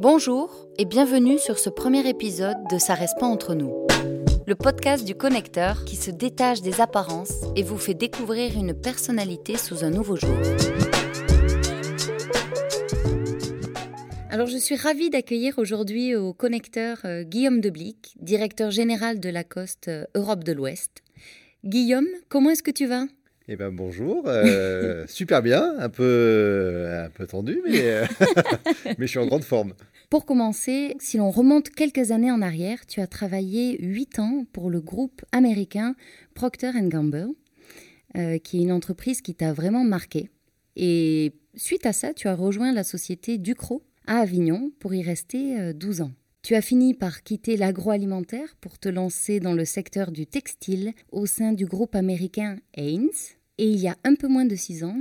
Bonjour et bienvenue sur ce premier épisode de Ça reste pas entre nous. Le podcast du connecteur qui se détache des apparences et vous fait découvrir une personnalité sous un nouveau jour. Alors je suis ravie d'accueillir aujourd'hui au connecteur euh, Guillaume Deblic, directeur général de Lacoste euh, Europe de l'Ouest. Guillaume, comment est-ce que tu vas? Eh ben bonjour, euh, super bien, un peu, un peu tendu, mais, mais je suis en grande forme. Pour commencer, si l'on remonte quelques années en arrière, tu as travaillé 8 ans pour le groupe américain Procter Gamble, qui est une entreprise qui t'a vraiment marqué. Et suite à ça, tu as rejoint la société Ducrot à Avignon pour y rester 12 ans. Tu as fini par quitter l'agroalimentaire pour te lancer dans le secteur du textile au sein du groupe américain Haynes. Et il y a un peu moins de six ans,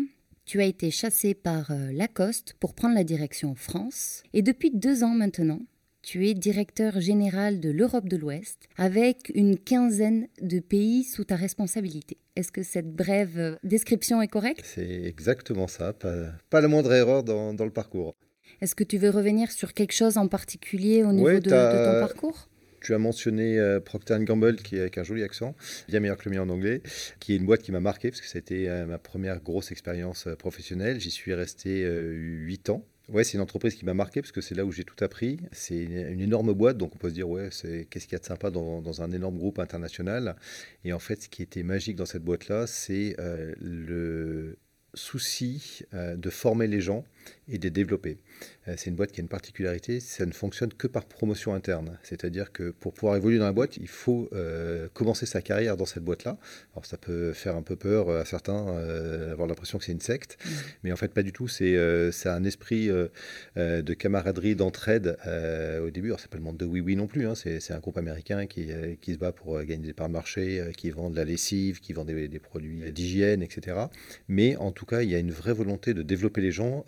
tu as été chassé par euh, Lacoste pour prendre la direction France. Et depuis deux ans maintenant, tu es directeur général de l'Europe de l'Ouest avec une quinzaine de pays sous ta responsabilité. Est-ce que cette brève euh, description est correcte? C'est exactement ça, pas, pas, la moindre erreur dans, dans le parcours. Est-ce que tu veux revenir sur quelque chose en particulier au niveau de, de, ton parcours? Tu as mentionné euh, Procter Gamble, qui avec un joli accent, bien meilleur que le mien en anglais, qui est une boîte qui m'a marqué, parce que ça euh, ma première grosse expérience euh, professionnelle. J'y suis resté 8 ans. Ouais, c'est une entreprise qui m'a marqué parce que c'est là où j'ai tout appris. C'est une, énorme boîte, donc on peut se dire, ouais, qu'est-ce qu'il y a de sympa dans, un énorme groupe international? Et en fait, ce qui était magique dans cette boîte-là, c'est le souci de former les gens et de les développer. Euh, c'est une boîte qui a une particularité, ça ne fonctionne que par promotion interne. C'est-à-dire que pour pouvoir évoluer dans la boîte, il faut euh, commencer sa carrière dans cette boîte-là. Alors ça peut faire un peu peur à certains, euh, avoir l'impression que c'est une secte, mmh. mais en fait pas du tout. C'est un esprit de camaraderie, d'entraide au début. Alors c'est pas le monde de oui-oui non plus, hein. c'est un groupe américain qui, qui, se bat pour gagner des parts de marché, qui vend de la lessive, qui vend des, des produits d'hygiène, etc. Mais en tout cas, il y a une vraie volonté de développer les gens,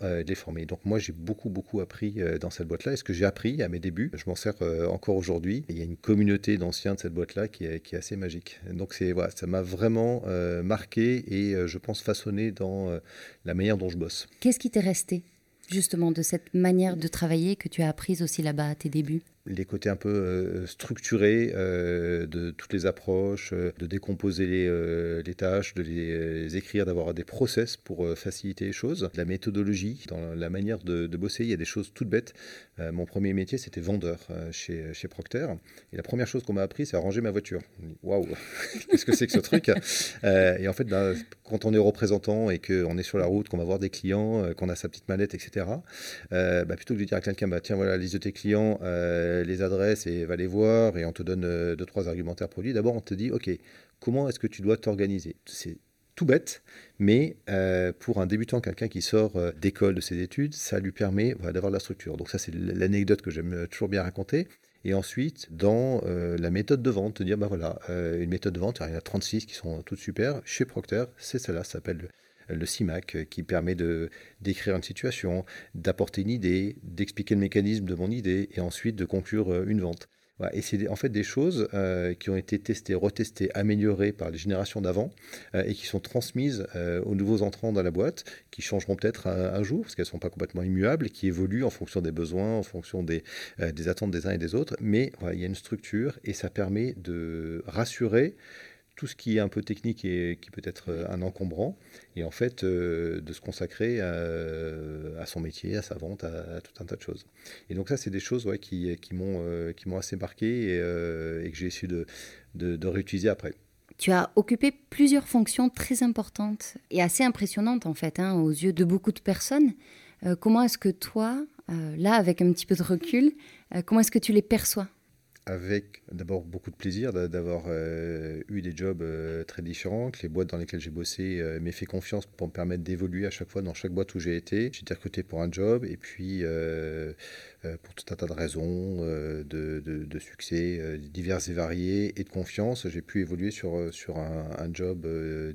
Donc moi j'ai beaucoup, beaucoup appris euh, dans cette boîte-là. Et ce que j'ai appris à mes débuts, je m'en sers euh, encore aujourd'hui. Il y a une communauté d'anciens de cette boîte-là qui est, qui est, assez magique. Donc c'est voilà, ça m'a vraiment euh, marqué et je pense façonné dans la manière dont je bosse. Qu'est-ce qui t'est resté justement de cette manière de travailler que tu as apprise aussi là-bas à tes débuts? Les côtés un peu euh, structurés euh, de toutes les approches, euh, de décomposer les, tâches, de les, écrire, d'avoir des process pour faciliter les choses. La méthodologie, dans la manière de, bosser, il y a des choses toutes bêtes. mon premier métier, c'était vendeur chez, chez Procter. Et la première chose qu'on m'a appris, c'est à ranger ma voiture. Waouh, qu'est-ce que c'est que ce truc? Et en fait, ben, quand on est représentant et qu'on est sur la route, qu'on va voir des clients, qu'on a sa petite mallette, etc., bah, plutôt que de dire à quelqu'un, bah, tiens, voilà la liste de tes clients, euh, les adresses et va les voir et on te donne euh, deux, trois argumentaires produits. D'abord, on te dit, OK, comment est-ce que tu dois t'organiser? C'est tout bête, mais euh, pour un débutant, quelqu'un qui sort d'école de ses études, ça lui permet d'avoir de la structure. Donc ça, c'est l'anecdote que j'aime toujours bien raconter. Et ensuite, dans la méthode de vente, te dire, bah voilà, une méthode de vente, il y en a 36 qui sont toutes super. Chez Procter, c'est celle-là, ça s'appelle le CIMAC, euh, qui permet de d'écrire une situation, d'apporter une idée, d'expliquer le mécanisme de mon idée et ensuite de conclure euh, une vente. Et c'est en fait des choses euh, qui ont été testées, retestées, améliorées par les générations d'avant et qui sont transmises aux nouveaux entrants dans la boîte, qui changeront peut-être un, jour, parce qu'elles ne sont pas complètement immuables, qui évoluent en fonction des besoins, en fonction des attentes des uns et des autres. Mais il y a une structure et ça permet de rassurer tout ce qui est un peu technique et qui peut être euh, un encombrant, et en fait euh, de se consacrer à, son métier, à sa vente, à, tout un tas de choses. Et donc ça, c'est des choses qui, m'ont euh, assez marqué et, que j'ai essayé de, de, réutiliser après. Tu as occupé plusieurs fonctions très importantes et assez impressionnantes en fait, hein, aux yeux de beaucoup de personnes. comment est-ce que toi, là, avec un petit peu de recul, comment est-ce que tu les perçois? Avec d'abord beaucoup de plaisir d'avoir euh, eu des jobs euh, très différents, que les boîtes dans lesquelles j'ai bossé euh, m'aient fait confiance pour me permettre d'évoluer à chaque fois dans chaque boîte où j'ai été. J'ai été recruté pour un job et puis pour tout un tas de raisons de, de, succès divers et variés et de confiance, j'ai pu évoluer sur, sur un, un job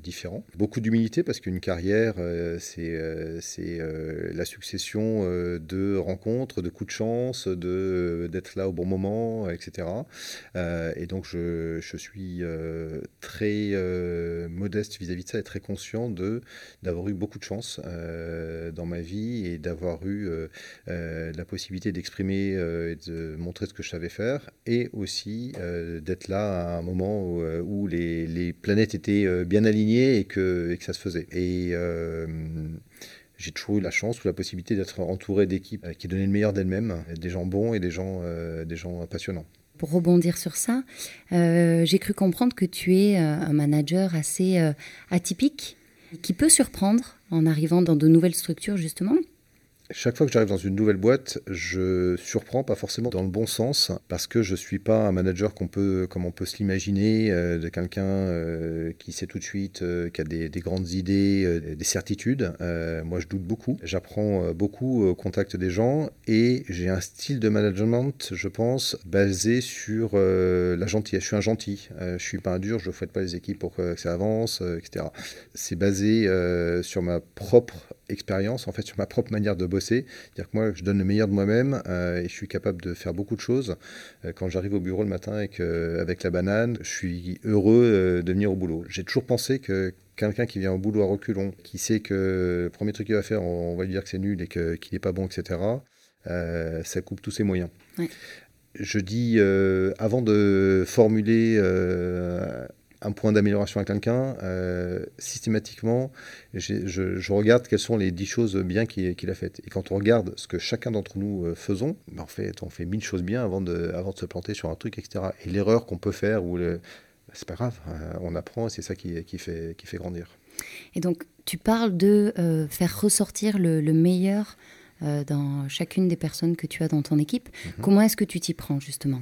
différent. Beaucoup d'humilité parce qu'une carrière, c'est c'est la succession de rencontres, de coups de chance, d'être là au bon moment, etc. etc. et donc je, je suis très modeste vis-à-vis de ça et très conscient d'avoir eu beaucoup de chance dans ma vie et d'avoir eu la possibilité d'exprimer et de montrer ce que je savais faire et aussi d'être là à un moment où, les, les, planètes étaient bien alignées et que, et que ça se faisait. Et j'ai toujours eu la chance ou la possibilité d'être entouré d'équipes euh, qui donnaient le meilleur d'elles-mêmes, des gens bons et des gens, euh, des gens passionnants. Pour rebondir sur ça, euh, j'ai cru comprendre que tu es un manager assez atypique, qui peut surprendre en arrivant dans de nouvelles structures justement chaque fois que j'arrive dans une nouvelle boîte, je surprends, pas forcément dans le bon sens, parce que je suis pas un manager qu'on peut, comme on peut se l'imaginer, euh, de quelqu'un euh, qui sait tout de suite, euh, qui a des, grandes idées, des certitudes. moi, je doute beaucoup. J'apprends beaucoup au contact des gens et j'ai un style de management, je pense, basé sur la gentillesse. Je suis un gentil. je suis pas un dur, je fouette pas les équipes pour que ça avance, etc. C'est basé sur ma propre expérience, en fait, sur ma propre manière de bosser. C'est-à-dire que moi, je donne le meilleur de moi-même euh, et je suis capable de faire beaucoup de choses. Euh, quand j'arrive au bureau le matin avec, avec la banane, je suis heureux euh, de venir au boulot. J'ai toujours pensé que quelqu'un qui vient au boulot à reculons, qui sait que le premier truc qu'il va faire, on, va lui dire que c'est nul et qu'il n'est pas bon, etc., ça coupe tous ses moyens. Je dis, avant de formuler un point d'amélioration à quelqu'un, euh, systématiquement, je, regarde quelles sont les dix choses bien qu'il a faites. Et quand on regarde ce que chacun d'entre nous euh, faisons, ben, en fait, on fait mille choses bien avant de, avant de se planter sur un truc, etc. Et l'erreur qu'on peut faire, ou le, ben, c'est pas grave, euh, on apprend et c'est ça qui, qui, fait, qui fait grandir. Et donc, tu parles de faire ressortir le, meilleur dans chacune des personnes que tu as dans ton équipe. Mhm. Comment est-ce que tu t'y prends, justement?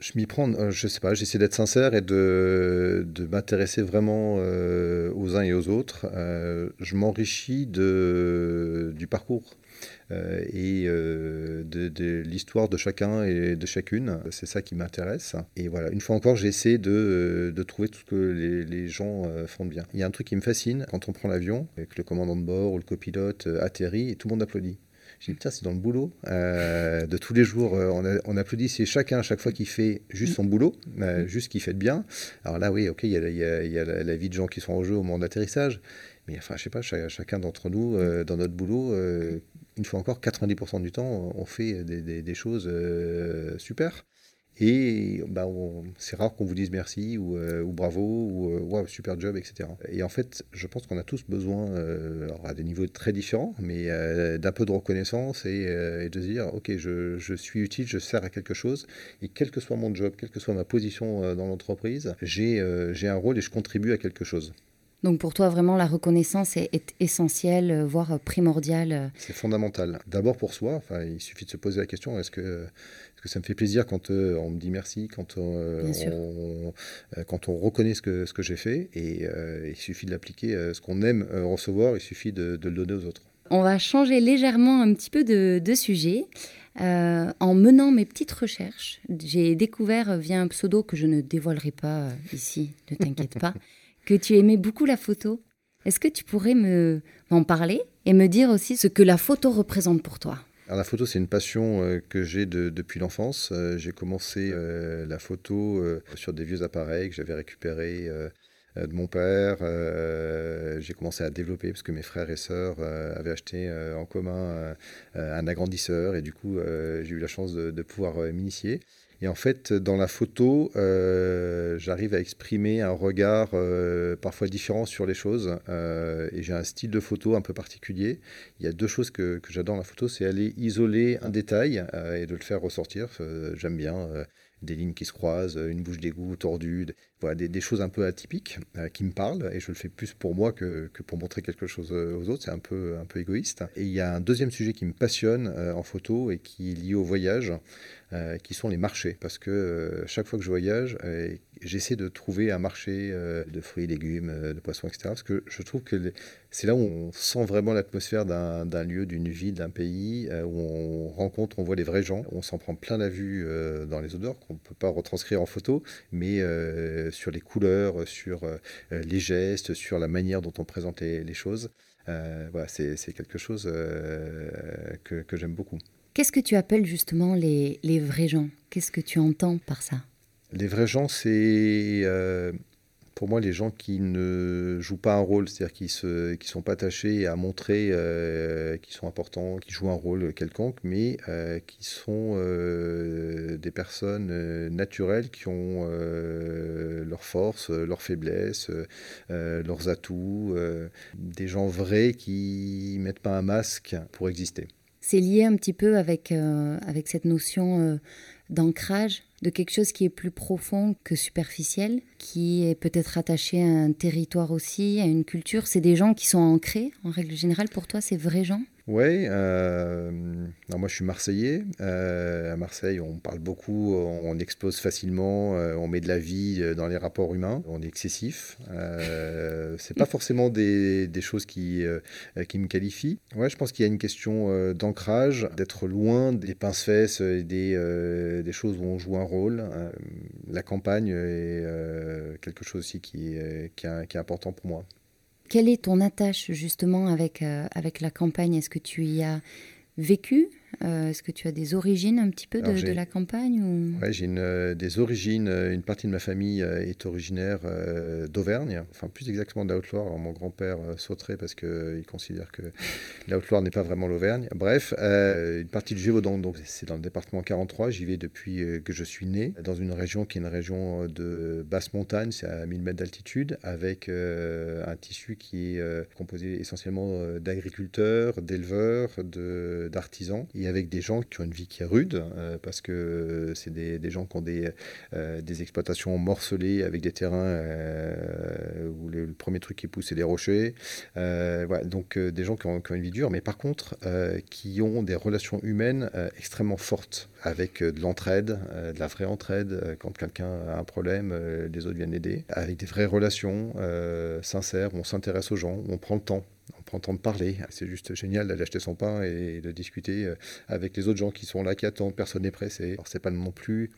Je m'y prends, euh, je sais pas, j'essaie d'être sincère et de, de m'intéresser vraiment euh, aux uns et aux autres. Euh, je m'enrichis de, du parcours et de, de l'histoire de chacun et de chacune. C'est ça qui m'intéresse. Et voilà, une fois encore, j'essaie de, de trouver tout ce que les, les gens font de bien. Il y a un truc qui me fascine quand on prend l'avion, avec le commandant de bord ou le copilote atterrit et tout le monde applaudit. J'ai dit, putain, c'est dans le boulot euh, de tous les jours. Euh, on, on, applaudit, c'est chacun, à chaque fois qu'il fait juste son boulot, euh, juste qu'il fait de bien. Alors là, oui, ok, il y a, a la, vie de gens qui sont en jeu au moment d'atterrissage. Mais enfin, je sais pas, chacun d'entre nous, dans notre boulot, une fois encore, 90% du temps, on fait des choses super. Et bah, c'est rare qu'on vous dise merci ou, euh, bravo ou euh, super job, etc. Et en fait, je pense qu'on a tous besoin, euh, à des niveaux très différents, mais d'un peu de reconnaissance et, de se dire, ok, je, je, suis utile, je sers à quelque chose, et quel que soit mon job, quelle que soit ma position dans l'entreprise, j'ai un rôle et je contribue à quelque chose. Donc pour toi, vraiment, la reconnaissance est, est essentielle, voire primordiale. C'est fondamental. D'abord pour soi, enfin, il suffit de se poser la question, est-ce que parce que ça me fait plaisir quand euh, on me dit merci, quand, euh, on, euh, quand on reconnaît ce que, ce que j'ai fait. Et il suffit de l'appliquer. ce qu'on aime recevoir, il suffit de, le donner aux autres. On va changer légèrement un petit peu de, de sujet. en menant mes petites recherches, j'ai découvert via un pseudo que je ne dévoilerai pas ici, ne t'inquiète pas, que tu aimais beaucoup la photo. Est-ce que tu pourrais me m'en parler et me dire aussi ce que la photo représente pour toi? La photo, c'est une passion euh, que j'ai depuis l'enfance. Euh, j'ai commencé euh, la photo sur des vieux appareils que j'avais récupérés de mon père. j'ai commencé à développer parce que mes frères et sœurs avaient acheté en commun un agrandisseur et du coup j'ai eu la chance de pouvoir m'initier. Et en fait, dans la photo, euh, j'arrive à exprimer un regard euh, parfois différent sur les choses. Euh, et j'ai un style de photo un peu particulier. Il y a deux choses que, que j'adore dans la photo, c'est aller isoler un détail et de le faire ressortir. J'aime bien des lignes qui se croisent, une bouche d'égout tordue, voilà, des, choses un peu atypiques qui me parlent, et je le fais plus pour moi que, que pour montrer quelque chose aux autres, c'est un peu, un peu égoïste. Et il y a un deuxième sujet qui me passionne en photo et qui est lié au voyage. Euh, qui sont les marchés. Parce que euh, chaque fois que je voyage, euh, j'essaie de trouver un marché de fruits, légumes, de poissons, etc. Parce que je trouve que c'est là où on sent vraiment l'atmosphère d'un lieu, d'une ville, d'un pays, où on rencontre, on voit les vrais gens. On s'en prend plein la vue dans les odeurs qu'on ne peut pas retranscrire en photo, mais sur les couleurs, sur les gestes, sur la manière dont on présente les, choses. voilà, c'est quelque chose que, que j'aime beaucoup. Qu'est-ce que tu appelles justement les, les vrais gens? Qu'est-ce que tu entends par ça? Les vrais gens, c'est pour moi, les gens qui ne jouent pas un rôle, c'est-à-dire qui ne qui sont pas attachés à montrer euh, qu'ils sont importants, qui jouent un rôle quelconque, mais euh, qui sont euh, des personnes naturelles qui ont leurs forces, leurs faiblesses, leurs atouts, des gens vrais qui ne mettent pas un masque pour exister. C'est lié un petit peu avec, avec cette notion d'ancrage, de quelque chose qui est plus profond que superficiel, qui est peut-être attaché à un territoire aussi, à une culture. C'est des gens qui sont ancrés, en règle générale. Pour toi, c'est vrais gens oui, euh, moi je suis marseillais. Euh, à Marseille, on parle beaucoup, on, explose facilement, euh, on met de la vie dans les rapports humains, on est excessif. Euh, c'est pas forcément des, choses qui, qui me qualifient. Ouais, je pense qu'il y a une question d'ancrage, d'être loin des pince-fesses et des, des choses où on joue un rôle. la campagne est quelque chose aussi qui, qui est important pour moi. Quelle est ton attache justement avec, euh, la campagne? Est-ce que tu y as vécu? Euh, est-ce que tu as des origines un petit peu de, la campagne ou... Oui, j'ai euh, des origines. Euh, une partie de ma famille est originaire d'Auvergne, enfin plus exactement de la Haute-Loire. mon grand-père sauterait parce qu'il considère que la Haute-Loire n'est pas vraiment l'Auvergne. Bref, une partie du Gévaudan, donc c'est dans le département 43. J'y vais depuis que je suis né, dans une région qui est une région de basse montagne, c'est à 1000 mètres d'altitude, avec un tissu qui est composé essentiellement d'agriculteurs, d'éleveurs, d'artisans et avec des gens qui ont une vie qui est rude, euh, parce que c'est des, gens qui ont des, euh, des exploitations morcelées avec des terrains euh, où le, premier truc qui pousse, c'est des rochers. Donc des gens qui ont, une vie dure, mais par contre, qui ont des relations humaines extrêmement fortes, avec de l'entraide, de la vraie entraide. Quand quelqu'un a un problème, les autres viennent aider, avec des vraies relations sincères, où on s'intéresse aux gens, on prend le temps on prend le temps de parler. C'est juste génial d'aller acheter son pain et de discuter euh, avec les autres gens qui sont là, qui attendent. Personne n'est pressé. Alors, c'est pas non plus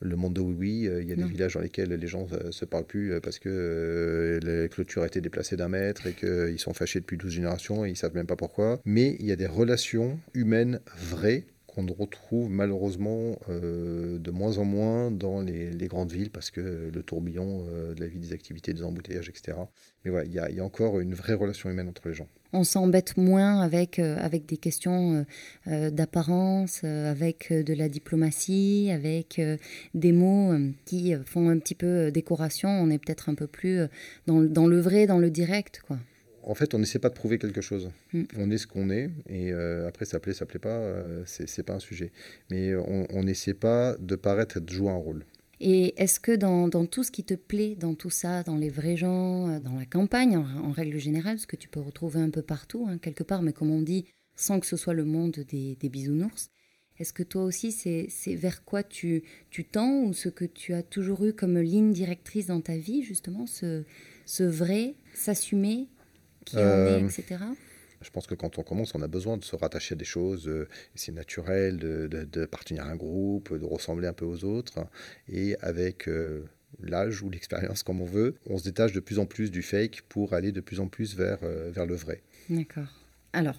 le monde de oui oui. Euh, il y a des villages dans lesquels les gens ne se parlent plus euh, parce que la clôture a été déplacée d'un mètre et qu'ils sont fâchés depuis 12 générations et ils savent même pas pourquoi. Mais il y a des relations humaines vraies qu'on retrouve malheureusement euh, de moins en moins dans les, grandes villes parce que le tourbillon euh, de la vie, des activités, des embouteillages, etc. Mais voilà, il y, a encore une vraie relation humaine entre les gens. On s'embête moins avec, euh, avec des questions d'apparence, avec de la diplomatie, avec des mots qui font un petit peu décoration. On est peut-être un peu plus dans, le vrai, dans le direct, quoi en fait, on n'essaie pas de prouver quelque chose. Mm. On est ce qu'on est, et euh, après, ça plaît, ça plaît pas, euh, c'est pas un sujet. Mais on n'essaie pas de paraître et de jouer un rôle. Et est-ce que dans, tout ce qui te plaît, dans tout ça, dans les vrais gens, euh, dans la campagne en, règle générale, ce que tu peux retrouver un peu partout, hein, quelque part, mais comme on dit, sans que ce soit le monde des, bisounours, est-ce que toi aussi, c'est vers quoi tu, tu tends ou ce que tu as toujours eu comme ligne directrice dans ta vie, justement, ce, ce vrai, s'assumer qui euh, etc. Je pense que quand on commence, on a besoin de se rattacher à des choses. Euh, c'est naturel d'appartenir de, de, à un groupe, de ressembler un peu aux autres. Et avec euh, l'âge ou l'expérience, comme on veut, on se détache de plus en plus du fake pour aller de plus en plus vers, vers le vrai. D'accord. Alors,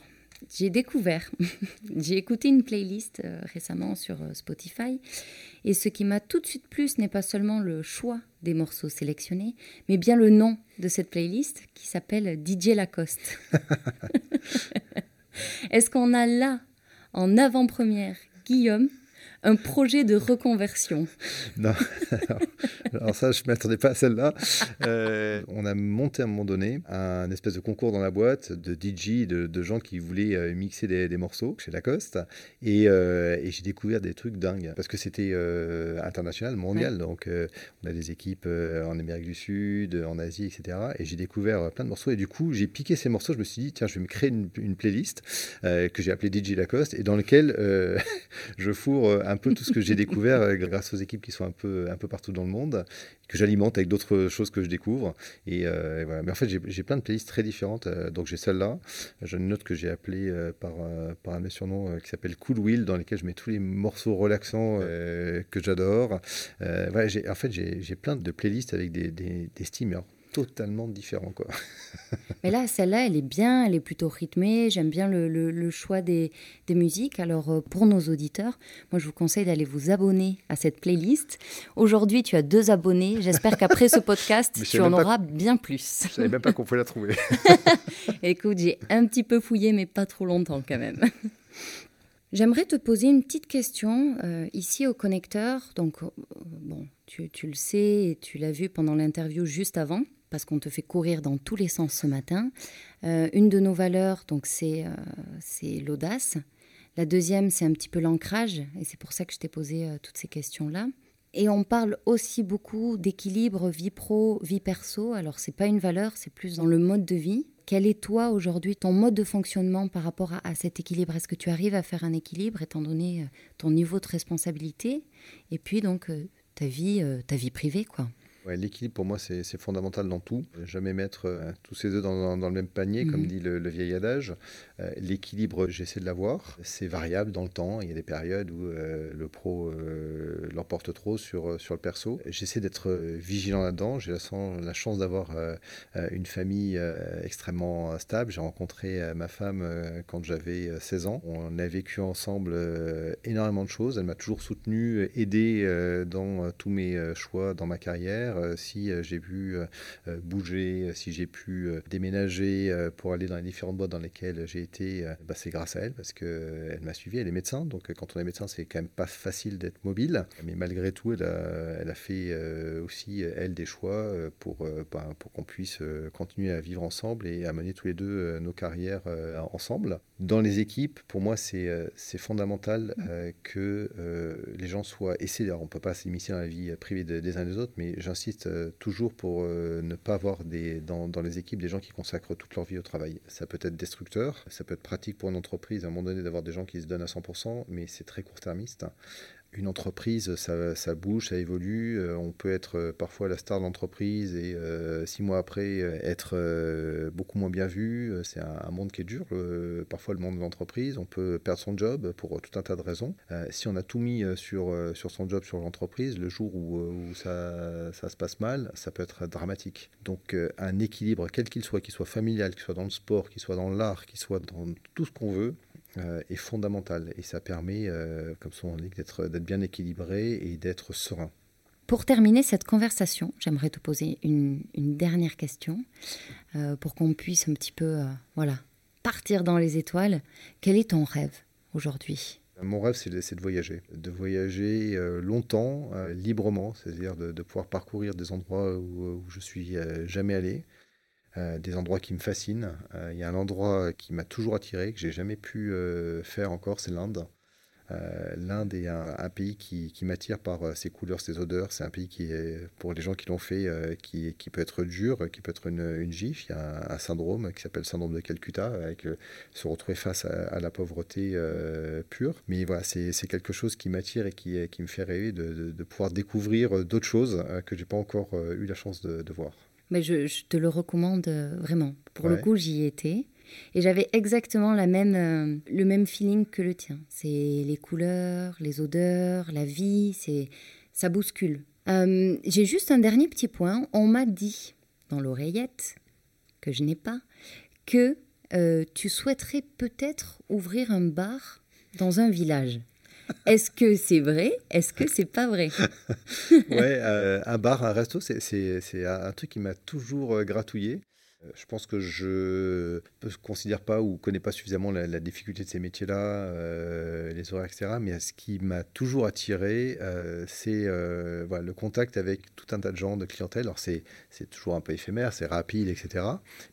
j'ai découvert, j'ai écouté une playlist euh, récemment sur euh, Spotify, et ce qui m'a tout de suite plu, ce n'est pas seulement le choix des morceaux sélectionnés, mais bien le nom de cette playlist qui s'appelle DJ Lacoste. Est-ce qu'on a là, en avant-première, Guillaume un projet de reconversion. Non, alors, ça, je ne m'attendais pas à celle-là. Euh, on a monté à un moment donné un espèce de concours dans la boîte de DJ, de, gens qui voulaient euh, mixer des, morceaux chez Lacoste. Et, euh, et j'ai découvert des trucs dingues parce que c'était international, mondial. Donc on a des équipes en Amérique du Sud, en Asie, etc. Et j'ai découvert plein de morceaux. Et du coup, j'ai piqué ces morceaux. Je me suis dit, tiens, je vais me créer une, une playlist que j'ai appelée DJ Lacoste et dans laquelle je fourre un peu tout ce que j'ai découvert euh, grâce aux équipes qui sont un peu, un peu partout dans le monde, que j'alimente avec d'autres choses que je découvre. Et, euh, voilà. Mais en fait, j'ai plein de playlists très différentes. Euh, donc j'ai celle-là. J'ai une autre que j'ai appelée par, par un surnom qui s'appelle Cool Wheel, dans lesquels je mets tous les morceaux relaxants que j'adore. Voilà, en fait, j'ai plein de playlists avec des, des, des steamers totalement différent. Quoi. Mais là, celle-là, elle est bien, elle est plutôt rythmée. J'aime bien le, choix des, musiques. Alors, euh, pour nos auditeurs, moi, je vous conseille d'aller vous abonner à cette playlist. Aujourd'hui, tu as deux abonnés. J'espère qu'après ce podcast, tu en auras bien plus. Je savais même pas qu'on pouvait la trouver. Écoute, j'ai un petit peu fouillé, mais pas trop longtemps quand même. J'aimerais te poser une petite question euh, ici au connecteur. Donc, euh, bon, tu, tu, le sais et tu l'as vu pendant l'interview juste avant parce qu'on te fait courir dans tous les sens ce matin. Euh, une de nos valeurs, donc c'est euh, l'audace. La deuxième, c'est un petit peu l'ancrage, et c'est pour ça que je t'ai posé euh, toutes ces questions-là. Et on parle aussi beaucoup d'équilibre vie pro, vie perso. Alors c'est pas une valeur, c'est plus dans le mode de vie. Quel est toi aujourd'hui ton mode de fonctionnement par rapport à, cet équilibre? Est-ce que tu arrives à faire un équilibre étant donné ton niveau de responsabilité? Et puis donc ta vie privée quoi L'équilibre, pour moi, c'est fondamental dans tout. Jamais mettre euh, tous ces œufs dans, le même panier, comme mhm. dit le, vieil adage. Euh, l'équilibre, j'essaie de l'avoir. C'est variable dans le temps. Il y a des périodes où euh, le pro l'emporte trop sur, sur le perso. J'essaie d'être vigilant là-dedans. J'ai la, la, chance d'avoir une famille extrêmement stable. J'ai rencontré ma femme quand j'avais 16 ans. On a vécu ensemble énormément de choses. Elle m'a toujours soutenu, aidé dans tous mes choix dans ma carrière. Euh, si euh, j'ai pu euh, bouger, si j'ai pu déménager pour aller dans les différentes boîtes dans lesquelles j'ai été, bah, c'est grâce à elle parce qu'elle m'a suivi, elle est médecin. Donc quand on est médecin, c'est quand même pas facile d'être mobile. Mais malgré tout, elle a, fait aussi, elle, des choix pour, bah, pour qu'on puisse continuer à vivre ensemble et à mener tous les deux nos carrières ensemble. Dans les équipes, pour moi, c'est fondamental que les gens soient... Et on ne peut pas s'immiscer dans la vie privée des uns des autres, mais j'insiste euh, toujours pour euh, ne pas avoir dans, dans, les équipes des gens qui consacrent toute leur vie au travail. Ça peut être destructeur, ça peut être pratique pour une entreprise à un moment donné d'avoir des gens qui se donnent à 100%, mais c'est très court-termiste une entreprise, ça, bouge, ça évolue. Euh, on peut être euh, parfois la star de l'entreprise et euh, six mois après être beaucoup moins bien vu. C'est un, monde qui est dur, parfois le monde de l'entreprise. On peut perdre son job pour tout un tas de raisons. si on a tout mis sur, sur son job, sur l'entreprise, le jour où, où ça, ça, se passe mal, ça peut être dramatique. Donc un équilibre, quel qu'il soit, qu'il soit familial, qu'il soit dans le sport, qu'il soit dans l'art, qu'il soit dans tout ce qu'on veut, euh, est fondamental et ça permet, euh, comme son dit, d'être bien équilibré et d'être serein. Pour terminer cette conversation, j'aimerais te poser une, dernière question euh, pour qu'on puisse un petit peu voilà, partir dans les étoiles. Quel est ton rêve aujourd'hui? Mon rêve, c'est de, voyager, de voyager longtemps, librement, c'est-à-dire de, pouvoir parcourir des endroits où, où je suis jamais allé, euh, des endroits qui me fascinent. Euh, il y a un endroit qui m'a toujours attiré, que j'ai jamais pu euh, faire encore, c'est l'Inde. L'Inde est un, pays qui, m'attire par ses couleurs, ses odeurs. C'est un pays qui est, pour les gens qui l'ont fait, qui, peut être dur, qui peut être une, une gifle. Il y a un, syndrome qui s'appelle le syndrome de Calcutta, avec se retrouver face à, la pauvreté pure. Mais voilà, c'est quelque chose qui m'attire et qui, qui me fait rêver de, pouvoir découvrir d'autres choses que j'ai pas encore eu la chance de voir. Mais je, te le recommande euh, vraiment. Pour le coup, j'y étais. Et j'avais exactement la même, euh, le même feeling que le tien. C'est les couleurs, les odeurs, la vie, c'est ça bouscule. Euh, j'ai juste un dernier petit point. On m'a dit dans l'oreillette, que je n'ai pas, que tu souhaiterais peut-être ouvrir un bar dans un village. Est-ce que c'est vrai? Est-ce que c'est pas vrai? Ouais, euh, un bar, un resto, c'est un truc qui m'a toujours euh, gratouillé. Euh, je pense que je ne considère pas ou connais pas suffisamment la, difficulté de ces métiers-là, les horaires, etc. Mais ce qui m'a toujours attiré, c'est le contact avec tout un tas de gens, de clientèle. Alors c'est toujours un peu éphémère, c'est rapide, etc.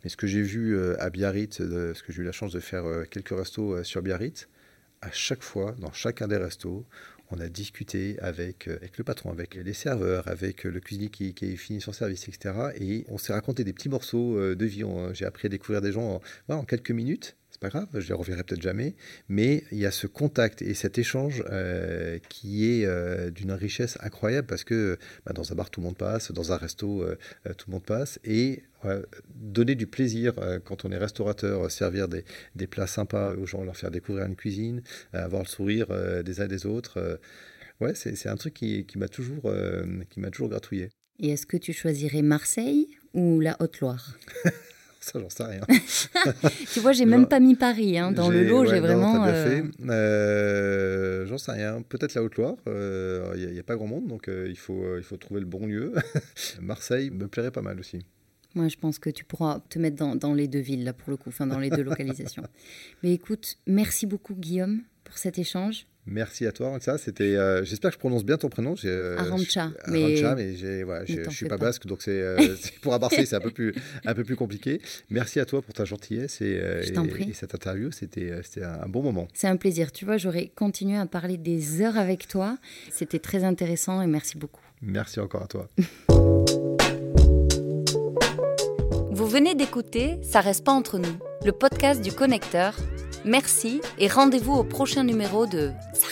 Mais ce que j'ai vu à Biarritz, ce que j'ai eu la chance de faire quelques restos sur Biarritz, à chaque fois, dans chacun des restos, on a discuté avec, euh, le patron, avec les serveurs, avec le cuisinier qui, qui est fini son service, etc. Et on s'est raconté des petits morceaux euh, de vie. J'ai appris à découvrir des gens en, quelques minutes pas grave, je les reverrai peut-être jamais, mais il y a ce contact et cet échange euh, qui est d'une richesse incroyable parce que bah, dans un bar tout le monde passe, dans un resto tout le monde passe et donner du plaisir euh, quand on est restaurateur, euh, servir des, des, plats sympas aux gens, leur faire découvrir une cuisine, euh, avoir le sourire des uns des autres. ouais, c'est un truc qui, qui m'a toujours, qui m'a toujours gratouillé. Et est-ce que tu choisirais Marseille ou la Haute-Loire? Ça, j'en sais rien. tu vois, j'ai même pas mis Paris hein. dans le lot. j'ai vraiment. Euh... Euh, j'en sais rien. Peut-être la Haute-Loire. Il euh, n'y a, a, pas grand monde, donc il, faut, il faut trouver le bon lieu. Marseille me plairait pas mal aussi. Moi, je pense que tu pourras te mettre dans, dans les deux villes, là, pour le coup, enfin, dans les deux localisations. Mais écoute, merci beaucoup, Guillaume, pour cet échange. Merci à toi, ça. C'était. Euh, j'espère que je prononce bien ton prénom. Euh, Arancha. Mais, mais je, ne suis pas, basque, donc euh, c'est pour à Marseille, c'est un peu plus un peu plus compliqué. Merci à toi pour ta gentillesse et, et, cette interview. C'était c'était un bon moment. C'est un plaisir. Tu vois, j'aurais continué à parler des heures avec toi. C'était très intéressant et merci beaucoup. Merci encore à toi. Vous venez d'écouter Ça reste pas entre nous, le podcast du connecteur Merci et rendez-vous au prochain numéro de Ça